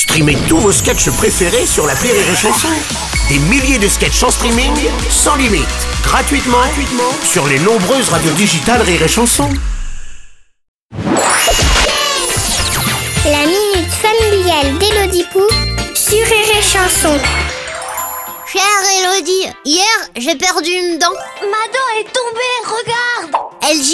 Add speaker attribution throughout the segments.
Speaker 1: Streamez tous vos sketchs préférés sur la Rire et Chanson. Des milliers de sketchs en streaming, sans limite, gratuitement, gratuitement sur les nombreuses radios digitales Rire et Chanson.
Speaker 2: La minute familiale d'Élodie Pou sur Rire et Chanson.
Speaker 3: Chère Elodie, hier j'ai perdu une dent.
Speaker 2: Ma dent est tombée,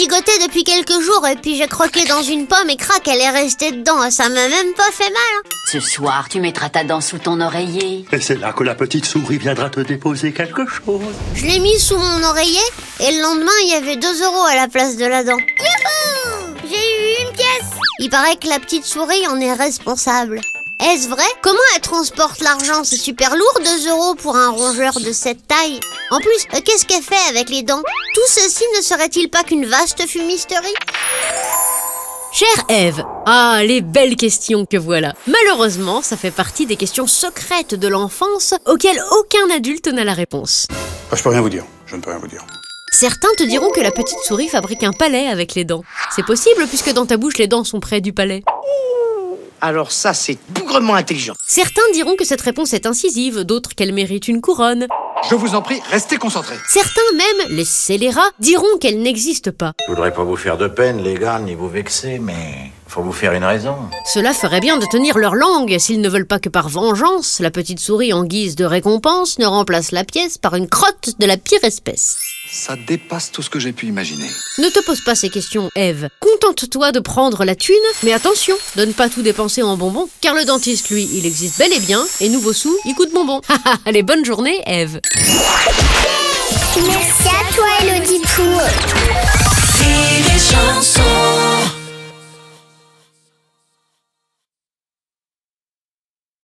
Speaker 3: Gigotait depuis quelques jours et puis j'ai croqué dans une pomme et crac, elle est restée dedans. Ça m'a même pas fait mal. hein.
Speaker 4: Ce soir, tu mettras ta dent sous ton oreiller.
Speaker 5: Et c'est là que la petite souris viendra te déposer quelque chose.
Speaker 3: Je l'ai mis sous mon oreiller et le lendemain il y avait 2 euros à la place de la dent.
Speaker 2: Youhou J'ai eu une pièce
Speaker 3: Il paraît que la petite souris en est responsable. Est-ce vrai? Comment elle transporte l'argent? C'est super lourd 2 euros pour un rongeur de cette taille. En plus, euh, qu'est-ce qu'elle fait avec les dents? Tout ceci ne serait-il pas qu'une vaste fumisterie?
Speaker 6: Chère Ève, ah, les belles questions que voilà. Malheureusement, ça fait partie des questions secrètes de l'enfance auxquelles aucun adulte n'a la réponse.
Speaker 7: Ah, je peux rien vous dire. Je ne peux rien vous dire.
Speaker 6: Certains te diront que la petite souris fabrique un palais avec les dents. C'est possible puisque dans ta bouche les dents sont près du palais.
Speaker 8: Alors ça, c'est bougrement intelligent.
Speaker 6: Certains diront que cette réponse est incisive, d'autres qu'elle mérite une couronne.
Speaker 9: Je vous en prie, restez concentrés.
Speaker 6: Certains même, les scélérats, diront qu'elle n'existe pas.
Speaker 10: Je voudrais pas vous faire de peine, les gars, ni vous vexer, mais faut vous faire une raison.
Speaker 6: Cela ferait bien de tenir leur langue s'ils ne veulent pas que par vengeance, la petite souris en guise de récompense ne remplace la pièce par une crotte de la pire espèce.
Speaker 9: Ça dépasse tout ce que j'ai pu imaginer.
Speaker 6: Ne te pose pas ces questions, Eve. Contente-toi de prendre la thune, mais attention, de ne pas tout dépenser en bonbons, car le dentiste, lui, il existe bel et bien, et nouveau sous, il coûte bonbons. Allez, bonne journée, Eve.
Speaker 2: Merci à toi, Pou
Speaker 4: chanson.